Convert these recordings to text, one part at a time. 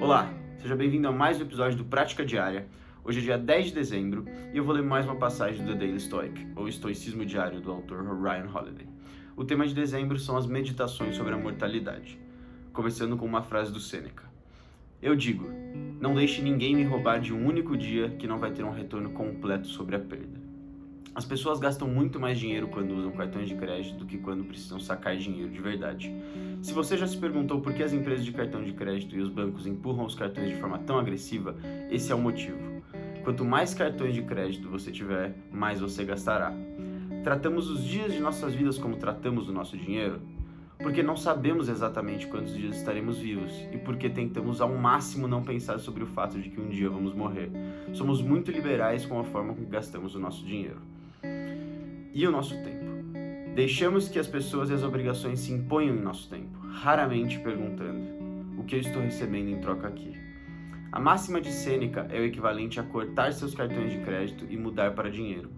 Olá, seja bem-vindo a mais um episódio do Prática Diária. Hoje é dia 10 de dezembro e eu vou ler mais uma passagem do The Daily Stoic, ou Estoicismo Diário, do autor Ryan Holiday. O tema de dezembro são as meditações sobre a mortalidade, começando com uma frase do Sêneca. Eu digo, não deixe ninguém me roubar de um único dia que não vai ter um retorno completo sobre a perda. As pessoas gastam muito mais dinheiro quando usam cartões de crédito do que quando precisam sacar dinheiro de verdade. Se você já se perguntou por que as empresas de cartão de crédito e os bancos empurram os cartões de forma tão agressiva, esse é o motivo. Quanto mais cartões de crédito você tiver, mais você gastará. Tratamos os dias de nossas vidas como tratamos o nosso dinheiro? Porque não sabemos exatamente quantos dias estaremos vivos e porque tentamos ao máximo não pensar sobre o fato de que um dia vamos morrer. Somos muito liberais com a forma com que gastamos o nosso dinheiro e o nosso tempo. Deixamos que as pessoas e as obrigações se imponham em nosso tempo, raramente perguntando: o que eu estou recebendo em troca aqui? A máxima de Sêneca é o equivalente a cortar seus cartões de crédito e mudar para dinheiro.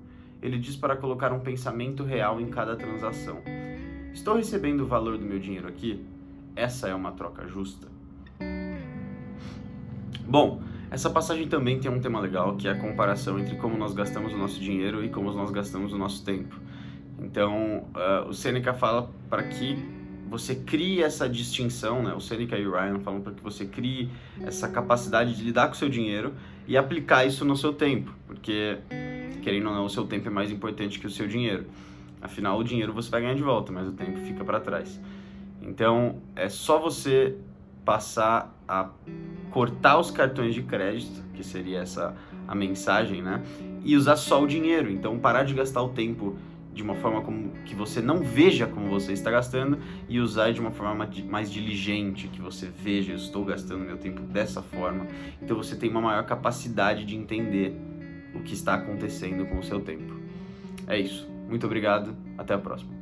Ele diz para colocar um pensamento real em cada transação. Estou recebendo o valor do meu dinheiro aqui? Essa é uma troca justa. Bom, essa passagem também tem um tema legal, que é a comparação entre como nós gastamos o nosso dinheiro e como nós gastamos o nosso tempo. Então, uh, o Seneca fala para que você crie essa distinção, né? O Seneca e o Ryan falam para que você crie essa capacidade de lidar com o seu dinheiro e aplicar isso no seu tempo, porque querendo ou não, o seu tempo é mais importante que o seu dinheiro. Afinal, o dinheiro você vai ganhar de volta, mas o tempo fica para trás. Então, é só você passar a cortar os cartões de crédito, que seria essa a mensagem, né? E usar só o dinheiro. Então parar de gastar o tempo de uma forma como que você não veja como você está gastando e usar de uma forma mais diligente, que você veja, eu estou gastando meu tempo dessa forma. Então você tem uma maior capacidade de entender o que está acontecendo com o seu tempo. É isso. Muito obrigado. Até a próxima.